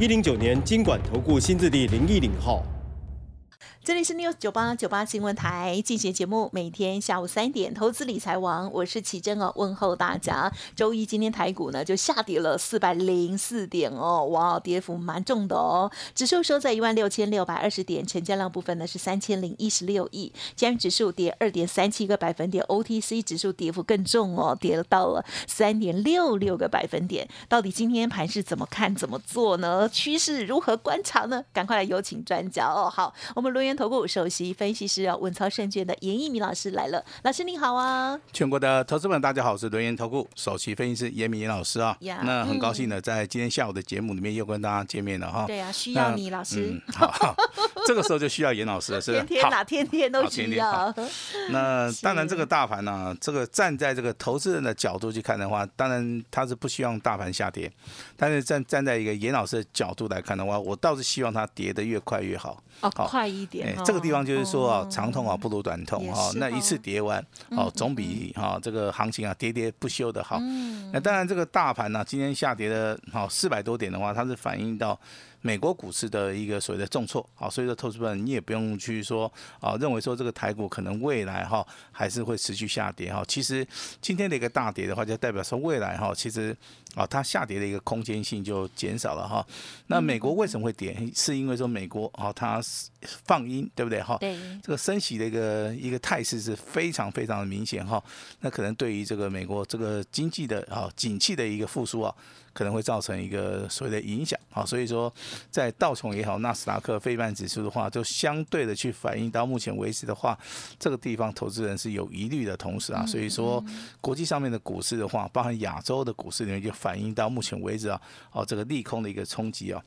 一零九年经管投顾新字第零一零号。这里是 News 九八九八新闻台进行节目，每天下午三点，投资理财王，我是奇珍哦，问候大家。周一今天台股呢就下跌了四百零四点哦，哇，跌幅蛮重的哦。指数收在一万六千六百二十点，成交量部分呢是三千零一十六亿，加元指数跌二点三七个百分点，OTC 指数跌幅更重哦，跌到了三点六六个百分点。到底今天盘是怎么看怎么做呢？趋势如何观察呢？赶快来有请专家哦。好，我们罗源。投顾首席分析师啊，稳操胜券的严一鸣老师来了，老师你好啊！全国的投资们，大家好，我是轮研投顾首席分析师严明严老师啊。那很高兴呢，在今天下午的节目里面又跟大家见面了哈。对啊，需要你老师。好，这个时候就需要严老师了，是天天哪，天天都需要。那 当然，这个大盘呢，这个站在这个投资人的角度去看的话，当然他是不希望大盘下跌，但是站站在一个严老师的角度来看的话，我倒是希望它跌得越快越好。哦，快一点。哎，这个地方就是说啊，长痛啊不如短痛哈。那一次跌完，哦，总比哈这个行情啊跌跌不休的好。那当然，这个大盘呢，今天下跌的好四百多点的话，它是反映到。美国股市的一个所谓的重挫，啊，所以说投资者你也不用去说啊，认为说这个台股可能未来哈还是会持续下跌哈。其实今天的一个大跌的话，就代表说未来哈，其实啊它下跌的一个空间性就减少了哈。那美国为什么会跌？是因为说美国啊它放鹰，对不对哈？对。这个升息的一个一个态势是非常非常的明显哈。那可能对于这个美国这个经济的啊景气的一个复苏啊。可能会造成一个所谓的影响，啊，所以说在道琼也好，纳斯达克、费半指数的话，就相对的去反映到目前为止的话，这个地方投资人是有疑虑的同时啊，所以说国际上面的股市的话，包含亚洲的股市里面就反映到目前为止啊，哦，这个利空的一个冲击啊。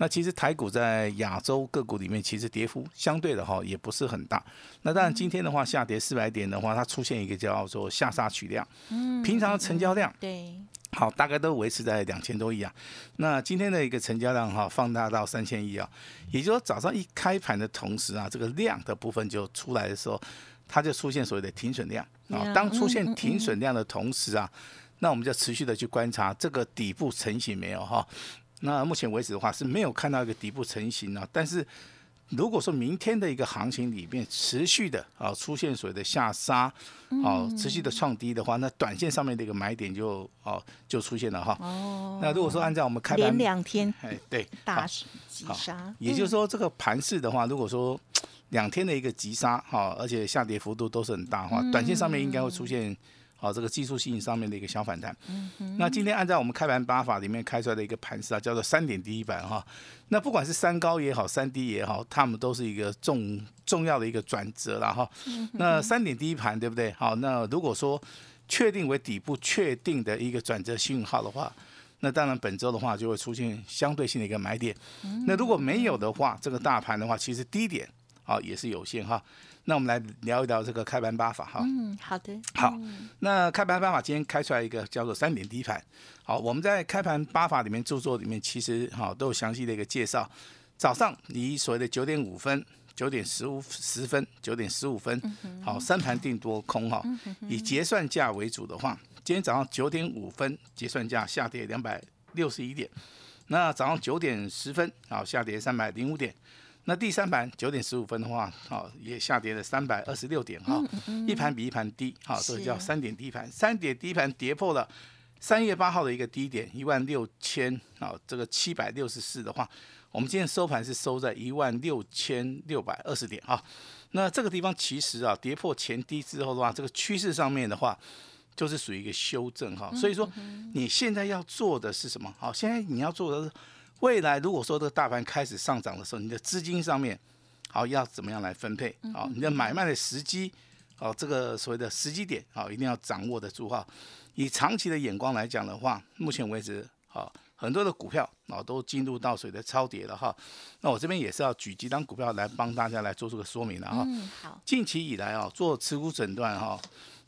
那其实台股在亚洲个股里面，其实跌幅相对的哈也不是很大。那当然今天的话下跌四百点的话，它出现一个叫做下杀取量，嗯，平常的成交量对。好，大概都维持在两千多亿啊。那今天的一个成交量哈，放大到三千亿啊。也就是说，早上一开盘的同时啊，这个量的部分就出来的时候，它就出现所谓的停损量啊。当出现停损量的同时啊，那我们就持续的去观察这个底部成型没有哈。那目前为止的话是没有看到一个底部成型啊，但是。如果说明天的一个行情里面持续的啊出现所谓的下杀，哦持续的创低的话，那短线上面的一个买点就哦就出现了哈。哦。那如果说按照我们开盘两天，哎对，大急杀，也就是说这个盘势的话，如果说两天的一个急杀哈，而且下跌幅度都是很大的话，短线上面应该会出现。好，这个技术性上面的一个小反弹。嗯那今天按照我们开盘八法里面开出来的一个盘势啊，叫做三点第一板哈。那不管是三高也好，三低也好，他们都是一个重重要的一个转折了哈。那三点第一盘对不对？好，那如果说确定为底部确定的一个转折信号的话，那当然本周的话就会出现相对性的一个买点。那如果没有的话，这个大盘的话，其实低点啊也是有限哈。那我们来聊一聊这个开盘八法哈。嗯，好的。好，那开盘八法今天开出来一个叫做三点低盘。好，我们在开盘八法里面著作里面其实哈都有详细的一个介绍。早上以所谓的九点五分、九点十五十分、九点十五分，好三盘定多空哈，以结算价为主的话，今天早上九点五分结算价下跌两百六十一点。那早上九点十分好下跌三百零五点。那第三盘九点十五分的话，好也下跌了三百二十六点哈，一盘比一盘低，好这个叫三点低盘，三点低盘跌破了三月八号的一个低点一万六千啊，这个七百六十四的话，我们今天收盘是收在一万六千六百二十点啊。那这个地方其实啊，跌破前低之后的话，这个趋势上面的话，就是属于一个修正哈。所以说你现在要做的是什么？好，现在你要做的是。未来如果说这个大盘开始上涨的时候，你的资金上面好要怎么样来分配？好，你的买卖的时机，好这个所谓的时机点，好一定要掌握得住哈。以长期的眼光来讲的话，目前为止，好很多的股票啊都进入到水的超跌了哈。那我这边也是要举几张股票来帮大家来做出个说明的哈。嗯，好，近期以来啊，做持股诊断哈，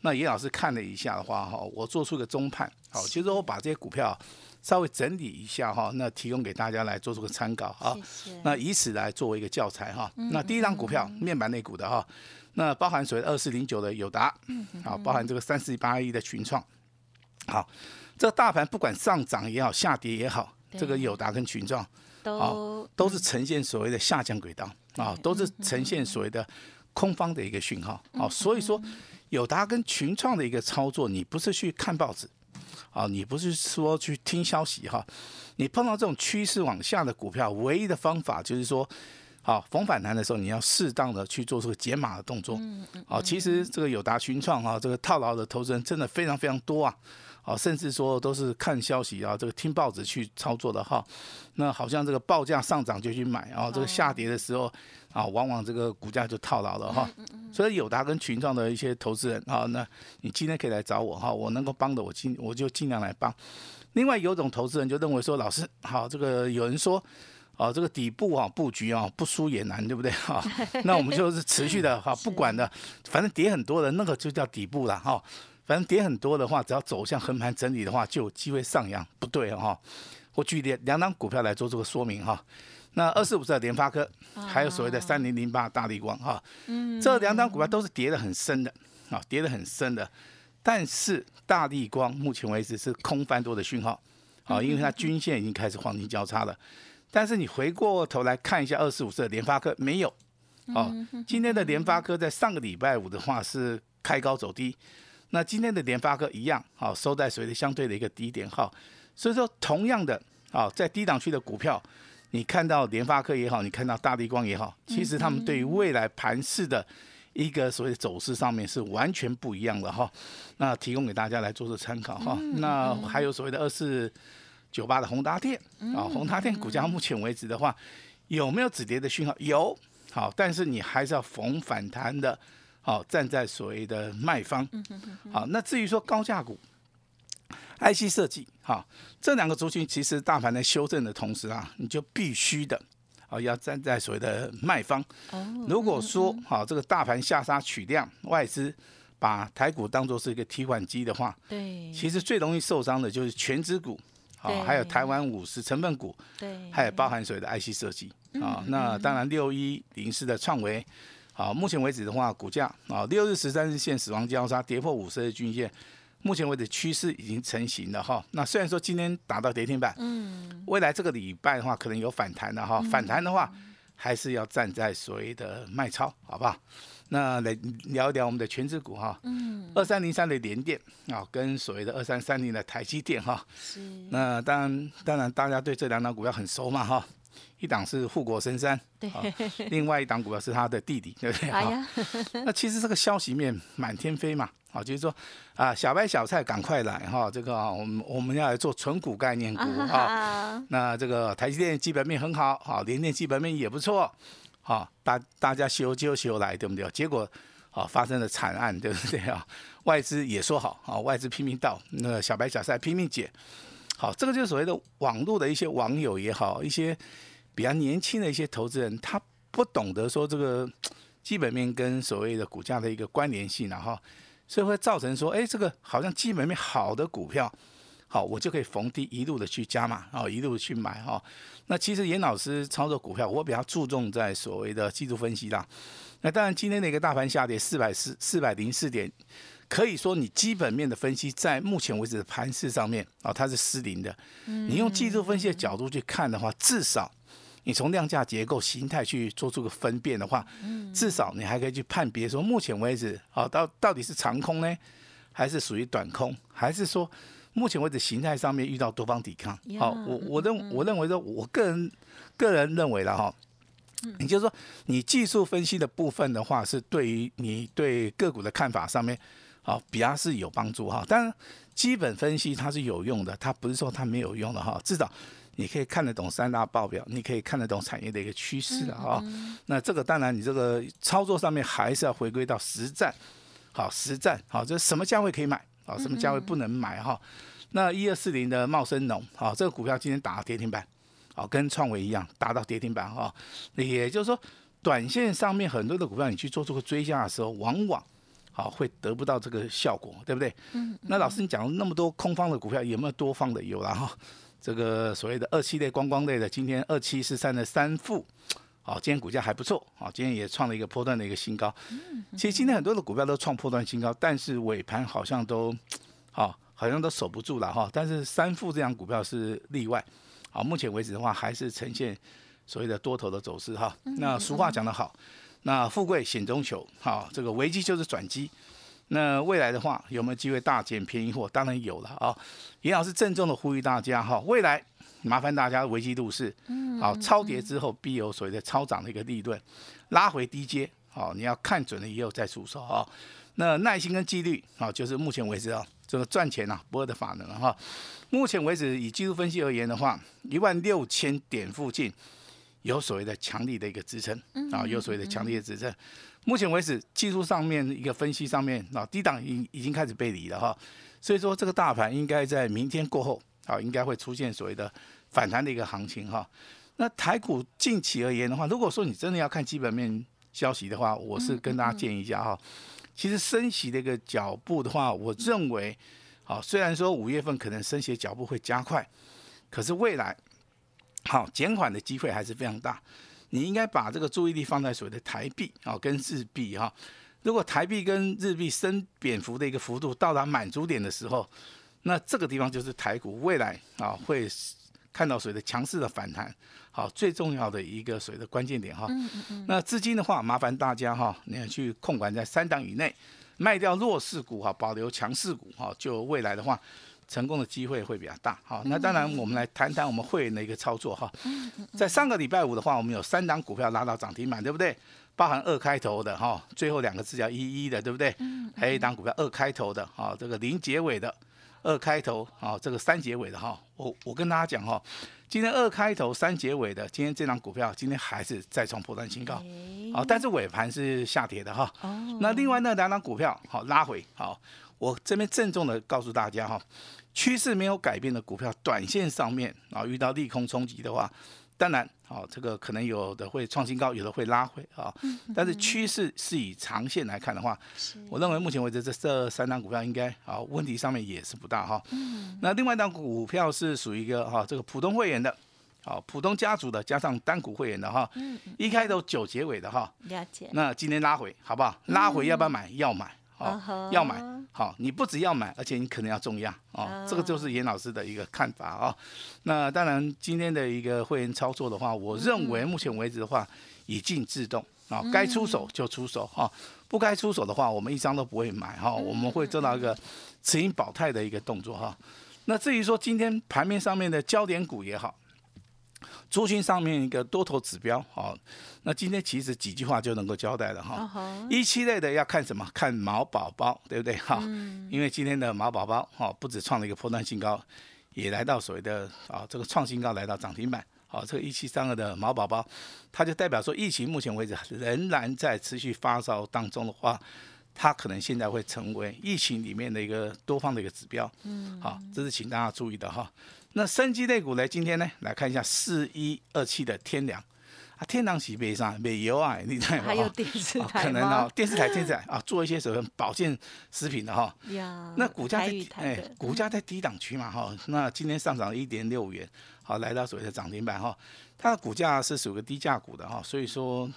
那严老师看了一下的话哈，我做出个中判，好，其实我把这些股票稍微整理一下哈，那提供给大家来做出个参考啊。那以此来作为一个教材哈。那第一张股票面板类股的哈，那包含所谓二四零九的友达，好，包含这个三四八一的群创，好，这个大盘不管上涨也好，下跌也好，这个友达跟群创都都是呈现所谓的下降轨道啊，都是呈现所谓的空方的一个讯号啊，所以说友达跟群创的一个操作，你不是去看报纸啊，你不是说去听消息哈，你碰到这种趋势往下的股票，唯一的方法就是说。好，逢反弹的时候，你要适当的去做出个解码的动作。嗯好，其实这个友达群创哈，这个套牢的投资人真的非常非常多啊。好，甚至说都是看消息啊，这个听报纸去操作的哈。那好像这个报价上涨就去买，然后这个下跌的时候啊，往往这个股价就套牢了哈。所以友达跟群创的一些投资人啊，那你今天可以来找我哈，我能够帮的我尽我就尽量来帮。另外有种投资人就认为说，老师好，这个有人说。哦，这个底部啊布局啊不输也难，对不对哈？那我们就是持续的 哈，不管的，反正跌很多的那个就叫底部了哈。反正跌很多的话，只要走向横盘整理的话，就有机会上扬，不对哈。我举两两档股票来做这个说明哈。那二四五四的联发科，还有所谓的三零零八大力光哈，这两档股票都是跌得很深的啊，跌得很深的。但是大力光目前为止是空翻多的讯号啊，因为它均线已经开始黄金交叉了。但是你回过头来看一下二四五四的联发科没有哦，今天的联发科在上个礼拜五的话是开高走低，那今天的联发科一样好收在所谓的相对的一个低点哈，所以说同样的啊在低档区的股票，你看到联发科也好，你看到大地光也好，其实他们对于未来盘势的一个所谓的走势上面是完全不一样的哈，那提供给大家来做做参考哈，那还有所谓的二四。九八的宏达电啊，宏达电股价目前为止的话，有没有止跌的讯号？有，好，但是你还是要逢反弹的，好，站在所谓的卖方。好，那至于说高价股，IC 设计，好，这两个族群其实大盘在修正的同时啊，你就必须的，啊，要站在所谓的卖方。如果说好，这个大盘下杀取量，外资把台股当做是一个提款机的话，对，其实最容易受伤的就是全指股。好，还有台湾五十成分股，对，还有包含所谓的 IC 设计啊。那当然六一零四的创维，好，目前为止的话，股价啊六日十三日线死亡交叉跌破五十日均线，目前为止趋势已经成型了哈。那虽然说今天打到跌停板，嗯，未来这个礼拜的话可能有反弹的哈，反弹的话还是要站在所谓的卖超，好不好？那来聊一聊我们的全指股哈，嗯，二三零三的联电啊，跟所谓的二三三零的台积电哈，是，那当然当然大家对这两档股票很熟嘛哈，一档是护国神山，对，另外一档股票是他的弟弟，对不对？哎呀，那其实这个消息面满天飞嘛，好，就是说啊，小白小菜赶快来哈，这个我们我们要来做纯股概念股啊，那这个台积电基本面很好，好，联电基本面也不错。好，大大家修就修来，对不对？结果，好发生了惨案，对不对啊？外资也说好，啊，外资拼命倒，那小白小菜拼命解。好，这个就是所谓的网络的一些网友也好，一些比较年轻的一些投资人，他不懂得说这个基本面跟所谓的股价的一个关联性，然后，所以会造成说，哎，这个好像基本面好的股票。好，我就可以逢低一路的去加码，哦，一路去买哈。那其实严老师操作股票，我比较注重在所谓的技术分析啦。那当然，今天的一个大盘下跌四百四四百零四点，可以说你基本面的分析在目前为止的盘势上面啊，它是失灵的。你用技术分析的角度去看的话，至少你从量价结构形态去做出个分辨的话，至少你还可以去判别说，目前为止啊，到到底是长空呢，还是属于短空，还是说？目前为止，形态上面遇到多方抵抗。好，我我认我认为说，我个人个人认为了哈，也就是说，你技术分析的部分的话，是对于你对个股的看法上面，好比较是有帮助哈。当然，基本分析它是有用的，它不是说它没有用的哈。至少你可以看得懂三大报表，你可以看得懂产业的一个趋势的哈。那这个当然，你这个操作上面还是要回归到实战，好实战，好，这什么价位可以买？啊，什么价位不能买哈？那一二四零的茂生农，好，这个股票今天打到跌停板，好，跟创维一样打到跌停板哈。也就是说，短线上面很多的股票，你去做这个追加的时候，往往好会得不到这个效果，对不对？嗯。那老师，你讲了那么多空方的股票，有没有多方的？有了哈。这个所谓的二七类观光类的，今天二七是三的三副，好，今天股价还不错，好，今天也创了一个波段的一个新高。其实今天很多的股票都创波段新高，但是尾盘好像都，好，好像都守不住了哈。但是三副这样股票是例外，好，目前为止的话还是呈现所谓的多头的走势哈。那俗话讲得好，那富贵险中求，好，这个危机就是转机。那未来的话有没有机会大捡便宜货？当然有了啊！严老师郑重的呼吁大家哈，未来麻烦大家危机度是，好超跌之后必有所谓的超涨的一个利润，拉回低阶，好你要看准了以后再出手啊。那耐心跟纪律啊，就是目前为止啊，这个赚钱啊不二的法能哈。目前为止以技术分析而言的话，一万六千点附近有所谓的强力的一个支撑啊，有所谓的强力的支撑。目前为止，技术上面一个分析上面啊，低档已已经开始背离了哈，所以说这个大盘应该在明天过后啊，应该会出现所谓的反弹的一个行情哈。那台股近期而言的话，如果说你真的要看基本面消息的话，我是跟大家建议一下哈，其实升息的一个脚步的话，我认为，啊，虽然说五月份可能升息脚步会加快，可是未来好减缓的机会还是非常大。你应该把这个注意力放在所谓的台币啊，跟日币哈。如果台币跟日币升贬幅的一个幅度到达满足点的时候，那这个地方就是台股未来啊会看到所谓的强势的反弹。好，最重要的一个所谓的关键点哈。那资金的话，麻烦大家哈，你要去控管在三档以内，卖掉弱势股哈，保留强势股哈，就未来的话。成功的机会会比较大，好，那当然我们来谈谈我们会员的一个操作哈。在上个礼拜五的话，我们有三档股票拉到涨停板，对不对？包含二开头的哈，最后两个字叫一一的，对不对？还有一档股票二开头的，哈，这个零结尾的，二开头，啊，这个三结尾的哈。我我跟大家讲哈，今天二开头三结尾的，今天这档股票今天还是再创破断新高，好，但是尾盘是下跌的哈。那另外那两档股票好拉回，好，我这边郑重的告诉大家哈。趋势没有改变的股票，短线上面啊遇到利空冲击的话，当然啊这个可能有的会创新高，有的会拉回啊。但是趋势是以长线来看的话，我认为目前为止这这三档股票应该啊问题上面也是不大哈。那另外一档股票是属于一个哈这个普通会员的，好普通家族的加上单股会员的哈，一开头九结尾的哈。了解。那今天拉回好不好？拉回要不要买？要买。哦，要买好，你不只要买，而且你可能要重压哦，这个就是严老师的一个看法哦。那当然，今天的一个会员操作的话，我认为目前为止的话，以静制动啊，该出手就出手哈，不该出手的话，我们一张都不会买哈，我们会做到一个持盈保泰的一个动作哈。那至于说今天盘面上面的焦点股也好。族群上面一个多头指标，好，那今天其实几句话就能够交代了哈。一期类的要看什么？看毛宝宝，对不对？哈，因为今天的毛宝宝，哈，不止创了一个破断新高，也来到所谓的啊这个创新高，来到涨停板。好，这个一七三二的毛宝宝，它就代表说疫情目前为止仍然在持续发烧当中的话，它可能现在会成为疫情里面的一个多方的一个指标。嗯，好，这是请大家注意的哈。那升级类股呢？今天呢，来看一下四一二七的天良啊，天良喜背上美油啊，你看还有电视台可能哦，电视台电视台啊，做一些什么保健食品的哈。呀。那股价在哎，股价在低档区嘛哈。那今天上涨了一点六元，好，来到所谓的涨停板哈。它的股价是属于低价股的哈，所以说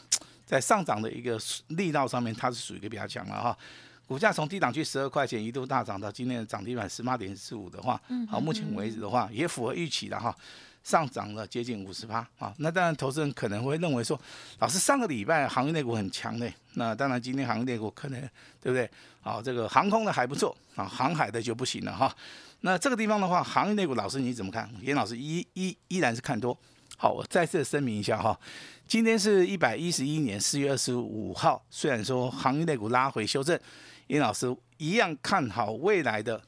在上涨的一个力道上面，它是属于一个比较强了哈。股价从低档区十二块钱一度大涨到今天的涨停板十八点四五的话，好，目前为止的话也符合预期的哈，上涨了接近五十趴啊。那当然，投资人可能会认为说，老师上个礼拜行业内股很强的，那当然今天行业内股可能对不对？好，这个航空的还不错啊，航海的就不行了哈。那这个地方的话，行业内股老师你怎么看？严老师依依依然是看多。好，我再次声明一下哈，今天是一百一十一年四月二十五号，虽然说行业内股拉回修正。殷老师一样看好未来的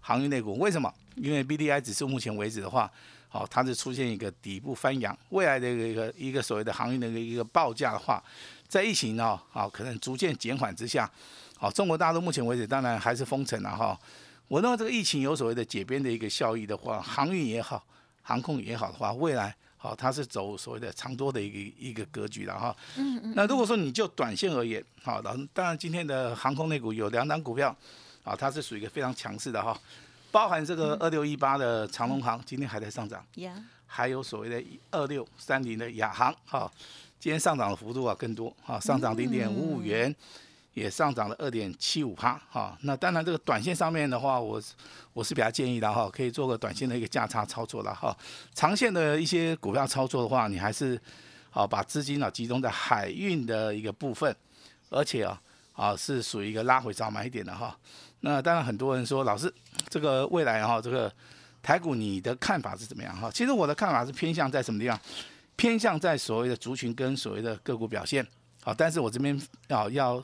航运类股，为什么？因为 B D I 指数目前为止的话，好，它是出现一个底部翻扬，未来的一个一个所谓的航运的一个报价的话，在疫情呢，好，可能逐渐减缓之下，好，中国大陆目前为止当然还是封城了哈，我认为这个疫情有所谓的解编的一个效益的话，航运也好，航空也好的话，未来好它是走所谓的长多的一个一个格局了哈。嗯嗯。那如果说你就短线而言，好，当当然今天的航空类股有两档股票，啊，它是属于一个非常强势的哈，包含这个二六一八的长隆航今天还在上涨。还有所谓的二六三零的亚航，哈，今天上涨的幅度啊更多，哈，上涨零点五五元，也上涨了二点七五趴，哈。那当然这个短线上面的话，我我是比较建议的哈，可以做个短线的一个价差操作了哈。长线的一些股票操作的话，你还是好把资金啊集中在海运的一个部分，而且啊啊是属于一个拉回早买一点的哈。那当然很多人说老师，这个未来哈这个。台股，你的看法是怎么样哈？其实我的看法是偏向在什么地方？偏向在所谓的族群跟所谓的个股表现。好，但是我这边要要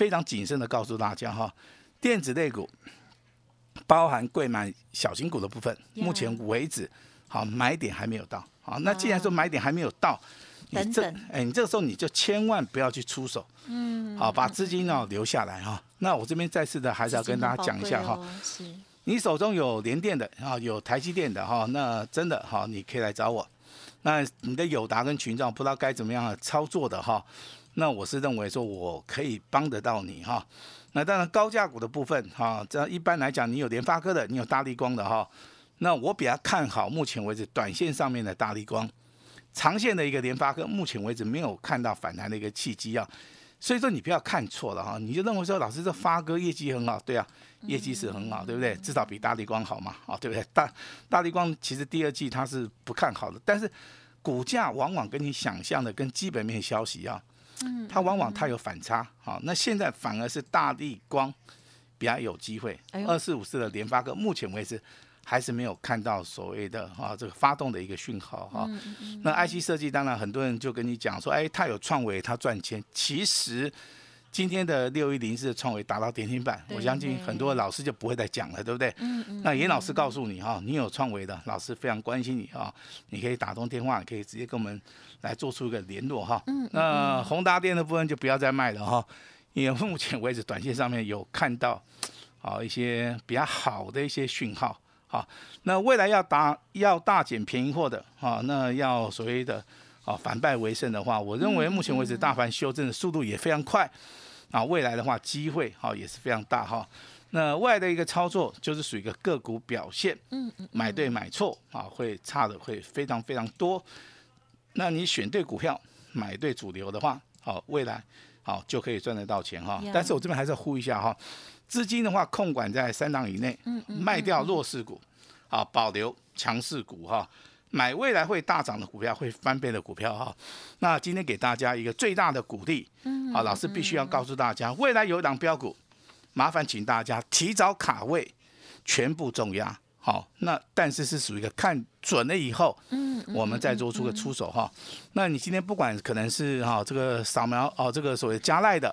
非常谨慎的告诉大家哈，电子类股包含贵买小型股的部分，目前为止好买点还没有到。好，那既然说买点还没有到，你这哎，你这个时候你就千万不要去出手。嗯。好，把资金呢留下来哈。那我这边再次的还是要跟大家讲一下哈。是。你手中有联电的啊，有台积电的哈，那真的哈，你可以来找我。那你的友达跟群众不知道该怎么样操作的哈，那我是认为说我可以帮得到你哈。那当然高价股的部分哈，这一般来讲，你有联发科的，你有大力光的哈，那我比较看好目前为止短线上面的大力光，长线的一个联发科，目前为止没有看到反弹的一个契机啊。所以说你不要看错了哈，你就认为说老师这发哥业绩很好，对啊，业绩是很好，对不对？至少比大力光好嘛，啊，对不对？大大力光其实第二季它是不看好的，但是股价往往跟你想象的跟基本面消息啊，嗯，它往往它有反差，好，那现在反而是大地光比较有机会，二四五四的联发科目前为止。还是没有看到所谓的哈这个发动的一个讯号哈，那 IC 设计当然很多人就跟你讲说，哎，它有创维，它赚钱。其实今天的六一零四的创维达到点心板，我相信很多老师就不会再讲了，对不对？嗯嗯。那严老师告诉你哈，你有创维的老师非常关心你啊，你可以打通电话，可以直接跟我们来做出一个联络哈。嗯。那宏达电的部分就不要再卖了哈，因为目前为止短线上面有看到啊一些比较好的一些讯号。好，那未来要打要大减便宜货的啊，那要所谓的啊反败为胜的话，我认为目前为止大盘修正的速度也非常快啊，未来的话机会哈也是非常大哈。那未来的一个操作就是属于一个个股表现，嗯嗯，买对买错啊会差的会非常非常多。那你选对股票，买对主流的话，好未来好就可以赚得到钱哈。但是我这边还是要呼一下哈。资金的话，控管在三档以内，卖掉弱势股，啊，保留强势股哈，买未来会大涨的股票，会翻倍的股票哈。那今天给大家一个最大的鼓励，啊，老师必须要告诉大家，未来有一档标股，麻烦请大家提早卡位，全部重压。好，那但是是属于一个看准了以后，嗯，我们再做出个出手哈。那你今天不管可能是哈这个扫描哦，这个所谓加赖的，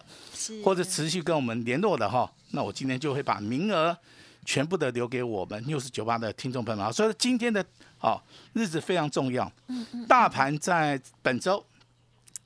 或者持续跟我们联络的哈，那我今天就会把名额全部的留给我们六十九八的听众朋友们。所以今天的哦日子非常重要，大盘在本周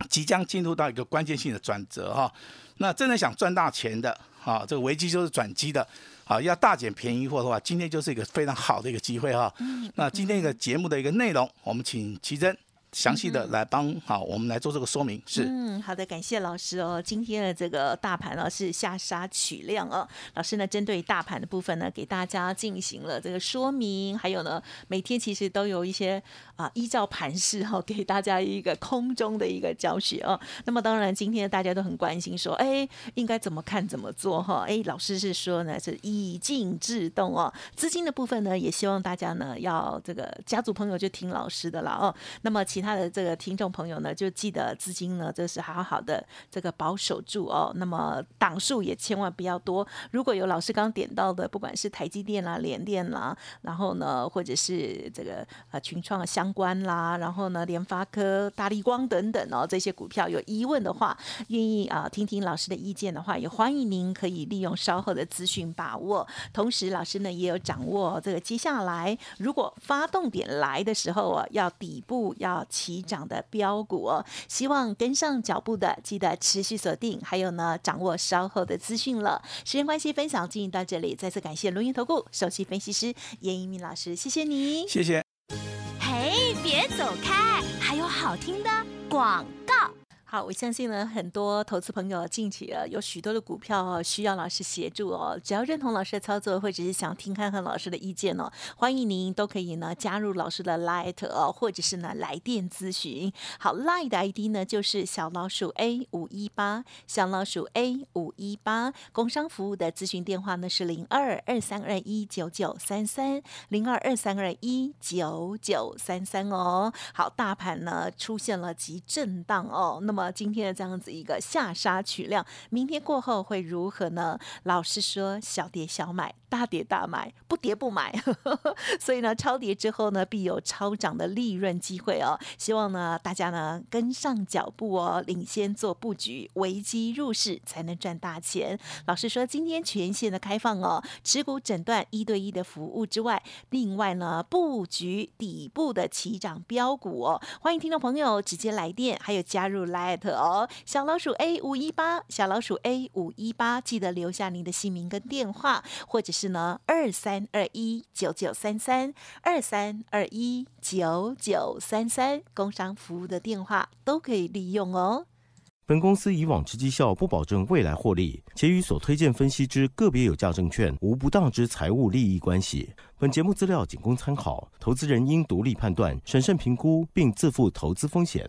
即将进入到一个关键性的转折哈。那真的想赚大钱的，啊，这个危机就是转机的。啊，要大捡便宜货的话，今天就是一个非常好的一个机会哈。那今天一个节目的一个内容，我们请奇珍。详细的来帮好，我们来做这个说明是。嗯，好的，感谢老师哦。今天的这个大盘呢是下杀取量哦。老师呢针对大盘的部分呢，给大家进行了这个说明，还有呢每天其实都有一些啊依照盘势哈，给大家一个空中的一个教学哦。那么当然今天大家都很关心说，哎，应该怎么看怎么做哈？哎，老师是说呢是以静制动哦。资金的部分呢，也希望大家呢要这个家族朋友就听老师的了哦。那么其他的这个听众朋友呢，就记得资金呢，这是好好的这个保守住哦。那么档数也千万不要多。如果有老师刚点到的，不管是台积电啦、联电啦，然后呢，或者是这个呃群创相关啦，然后呢，联发科、大力光等等哦，这些股票有疑问的话，愿意啊听听老师的意见的话，也欢迎您可以利用稍后的资讯把握。同时，老师呢也有掌握这个接下来如果发动点来的时候啊，要底部要。起涨的标股哦。希望跟上脚步的，记得持续锁定，还有呢，掌握稍后的资讯了。时间关系，分享进行到这里，再次感谢录音投顾首席分析师严一鸣老师，谢谢你，谢谢。嘿，别走开，还有好听的广告。好，我相信呢，很多投资朋友近期啊，有许多的股票哦，需要老师协助哦。只要认同老师的操作，或者是想听看看老师的意见哦，欢迎您都可以呢加入老师的 Light 哦，或者是呢来电咨询。好，Light 的 ID 呢就是小老鼠 A 五一八，小老鼠 A 五一八。工商服务的咨询电话呢是零二二三二一九九三三零二二三二一九九三三哦。好，大盘呢出现了急震荡哦，那么。今天的这样子一个下杀取量，明天过后会如何呢？老师说，小跌小买，大跌大买，不跌不买。所以呢，超跌之后呢，必有超涨的利润机会哦。希望呢，大家呢跟上脚步哦，领先做布局，危机入市才能赚大钱。老师说，今天全线的开放哦，持股诊断一对一的服务之外，另外呢，布局底部的起涨标股哦。欢迎听众朋友直接来电，还有加入来。艾特哦，小老鼠 A 五一八，小老鼠 A 五一八，记得留下您的姓名跟电话，或者是呢二三二一九九三三二三二一九九三三，工商服务的电话都可以利用哦。本公司以往之绩效不保证未来获利，且与所推荐分析之个别有价证券无不当之财务利益关系。本节目资料仅供参考，投资人应独立判断、审慎评估，并自负投资风险。